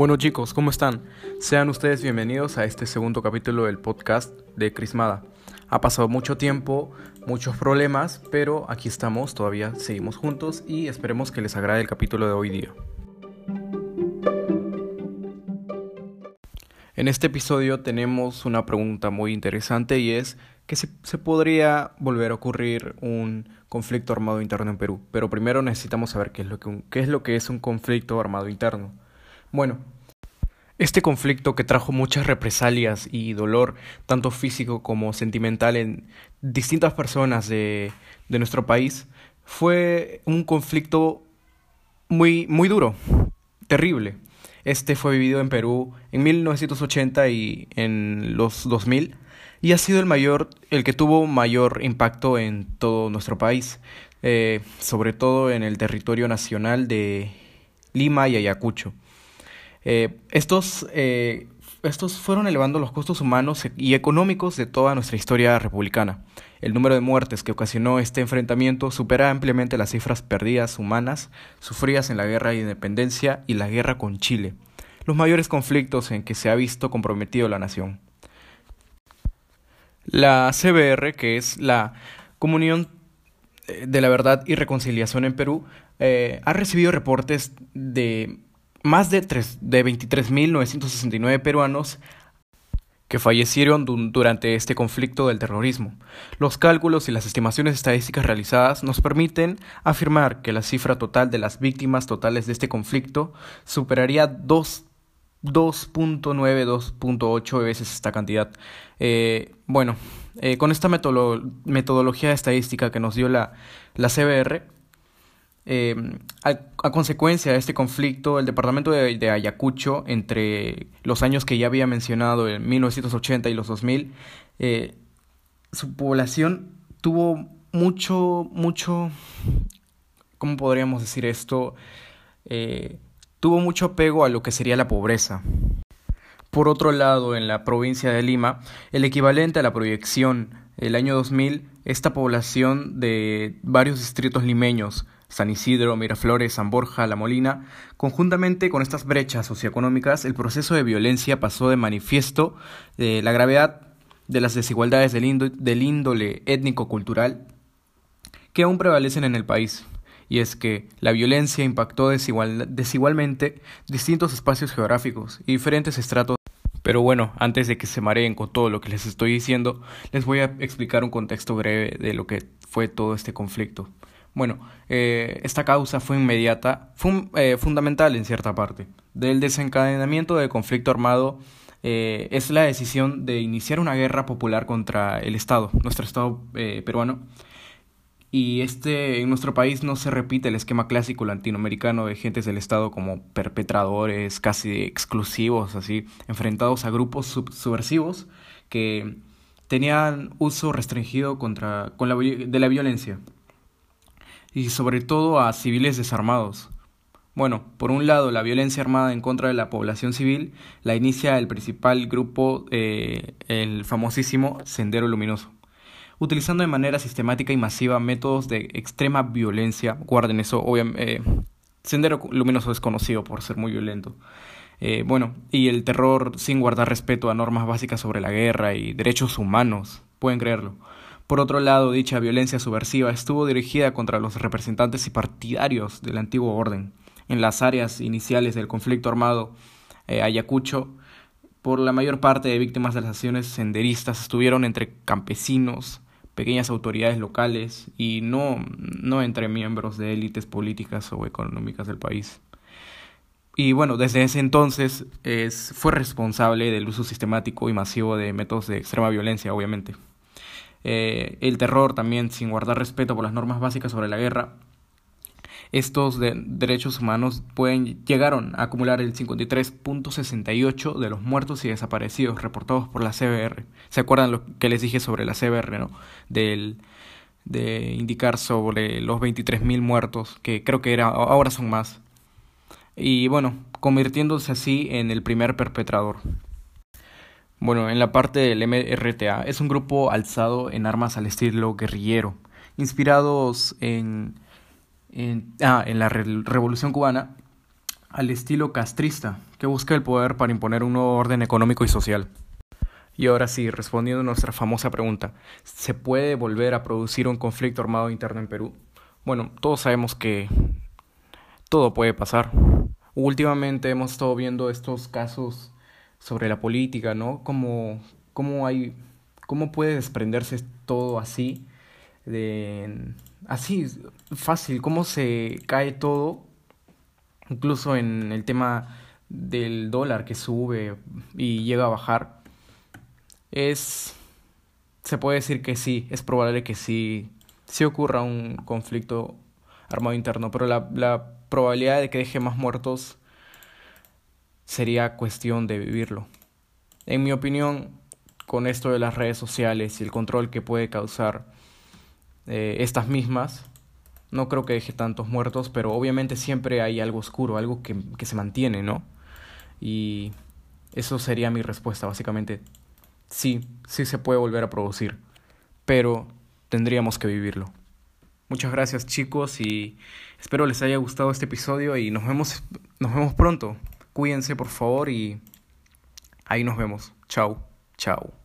Bueno chicos, ¿cómo están? Sean ustedes bienvenidos a este segundo capítulo del podcast de Crismada. Ha pasado mucho tiempo, muchos problemas, pero aquí estamos, todavía seguimos juntos y esperemos que les agrade el capítulo de hoy día. En este episodio tenemos una pregunta muy interesante y es que se, podría volver a ocurrir un conflicto armado interno en Perú. Pero primero necesitamos saber qué es, lo que es un conflicto armado interno. Bueno, este conflicto que trajo muchas represalias y dolor, tanto físico como sentimental, en distintas personas de, de nuestro país, fue un conflicto muy, muy duro, terrible. Este fue vivido en Perú en 1980 y en los 2000 y ha sido el mayor, el que tuvo mayor impacto en todo nuestro país, eh, sobre todo en el territorio nacional de Lima y Ayacucho. Eh, estos, eh, estos fueron elevando los costos humanos y económicos de toda nuestra historia republicana. El número de muertes que ocasionó este enfrentamiento supera ampliamente las cifras perdidas humanas sufridas en la guerra de independencia y la guerra con Chile, los mayores conflictos en que se ha visto comprometido la nación. La CBR, que es la Comunión eh, de la Verdad y Reconciliación en Perú, ha recibido reportes de más de, de 23.969 peruanos que fallecieron durante este conflicto del terrorismo. Los cálculos y las estimaciones estadísticas realizadas nos permiten afirmar que la cifra total de las víctimas totales de este conflicto superaría 2.9-2.8 veces esta cantidad. Eh, bueno, eh, con esta metodología estadística que nos dio la, la CBR, eh, a, consecuencia de este conflicto, el departamento de, Ayacucho, entre los años que ya había mencionado, en 1980 y los 2000, eh, su población tuvo mucho, mucho, ¿cómo podríamos decir esto? Eh, tuvo mucho apego a lo que sería la pobreza. Por otro lado, en la provincia de Lima, el equivalente a la proyección el año 2000, esta población de varios distritos limeños San Isidro, Miraflores, San Borja, La Molina, conjuntamente con estas brechas socioeconómicas, el proceso de violencia pasó de manifiesto de la gravedad de las desigualdades del, índole étnico-cultural que aún prevalecen en el país. Y es que la violencia impactó desigualmente distintos espacios geográficos y diferentes estratos. Pero bueno, antes de que se mareen con todo lo que les estoy diciendo, les voy a explicar un contexto breve de lo que fue todo este conflicto. Bueno, eh, esta causa fue inmediata, eh, fundamental en cierta parte. Del desencadenamiento del conflicto armado eh, es la decisión de iniciar una guerra popular contra el Estado, nuestro Estado peruano. Y este, en nuestro país no se repite el esquema clásico latinoamericano de gentes del Estado como perpetradores casi exclusivos, así, enfrentados a grupos subversivos que tenían uso restringido contra, con la, de la violencia y sobre todo a civiles desarmados. Bueno, por un lado, la violencia armada en contra de la población civil la inicia el principal grupo, eh, el famosísimo Sendero Luminoso, utilizando de manera sistemática y masiva métodos de extrema violencia. Guarden eso, obviamente. Eh, Sendero Luminoso es conocido por ser muy violento. Eh, bueno, y el terror sin guardar respeto a normas básicas sobre la guerra y derechos humanos, pueden creerlo. Por otro lado, dicha violencia subversiva estuvo dirigida contra los representantes y partidarios del antiguo orden. En las áreas iniciales del conflicto armado, eh, Ayacucho, por la mayor parte de víctimas de las acciones senderistas estuvieron entre campesinos, pequeñas autoridades locales y no, no entre miembros de élites políticas o económicas del país. Y bueno, desde ese entonces es, fue responsable del uso sistemático y masivo de métodos de extrema violencia, obviamente. Eh, el terror también sin guardar respeto por las normas básicas sobre la guerra. Estos derechos humanos pueden, llegaron a acumular el 53.68 de los muertos y desaparecidos reportados por la CBR. ¿Se acuerdan lo que les dije sobre la CBR, no? Del, de indicar sobre los 23.000 muertos, que creo que era, ahora son más. Y bueno, convirtiéndose así en el primer perpetrador. Bueno, en la parte del MRTA es un grupo alzado en armas al estilo guerrillero, inspirados en, en, ah, en la Revolución Cubana. al estilo castrista, que busca el poder para imponer un nuevo orden económico y social. Y ahora sí, respondiendo a nuestra famosa pregunta, ¿se puede volver a producir un conflicto armado interno en Perú? Bueno, todos sabemos que todo puede pasar. Últimamente hemos estado viendo estos casos sobre la política, ¿no? Cómo, cómo hay, cómo puede desprenderse todo así, de, así, fácil, cómo se cae todo, incluso en el tema del dólar que sube y llega a bajar. Es, se puede decir que sí, es probable que sí, sí ocurra un conflicto armado interno, pero la, la probabilidad de que deje más muertos sería cuestión de vivirlo. En mi opinión, con esto de las redes sociales y el control que puede causar eh, estas mismas, no creo que deje tantos muertos, pero obviamente siempre hay algo oscuro, algo que, que se mantiene, ¿no? Y eso sería mi respuesta, básicamente. Sí, sí se puede volver a producir, pero tendríamos que vivirlo. Muchas gracias chicos y espero les haya gustado este episodio y nos vemos, nos vemos pronto. Cuídense por favor y ahí nos vemos. Chao, chao.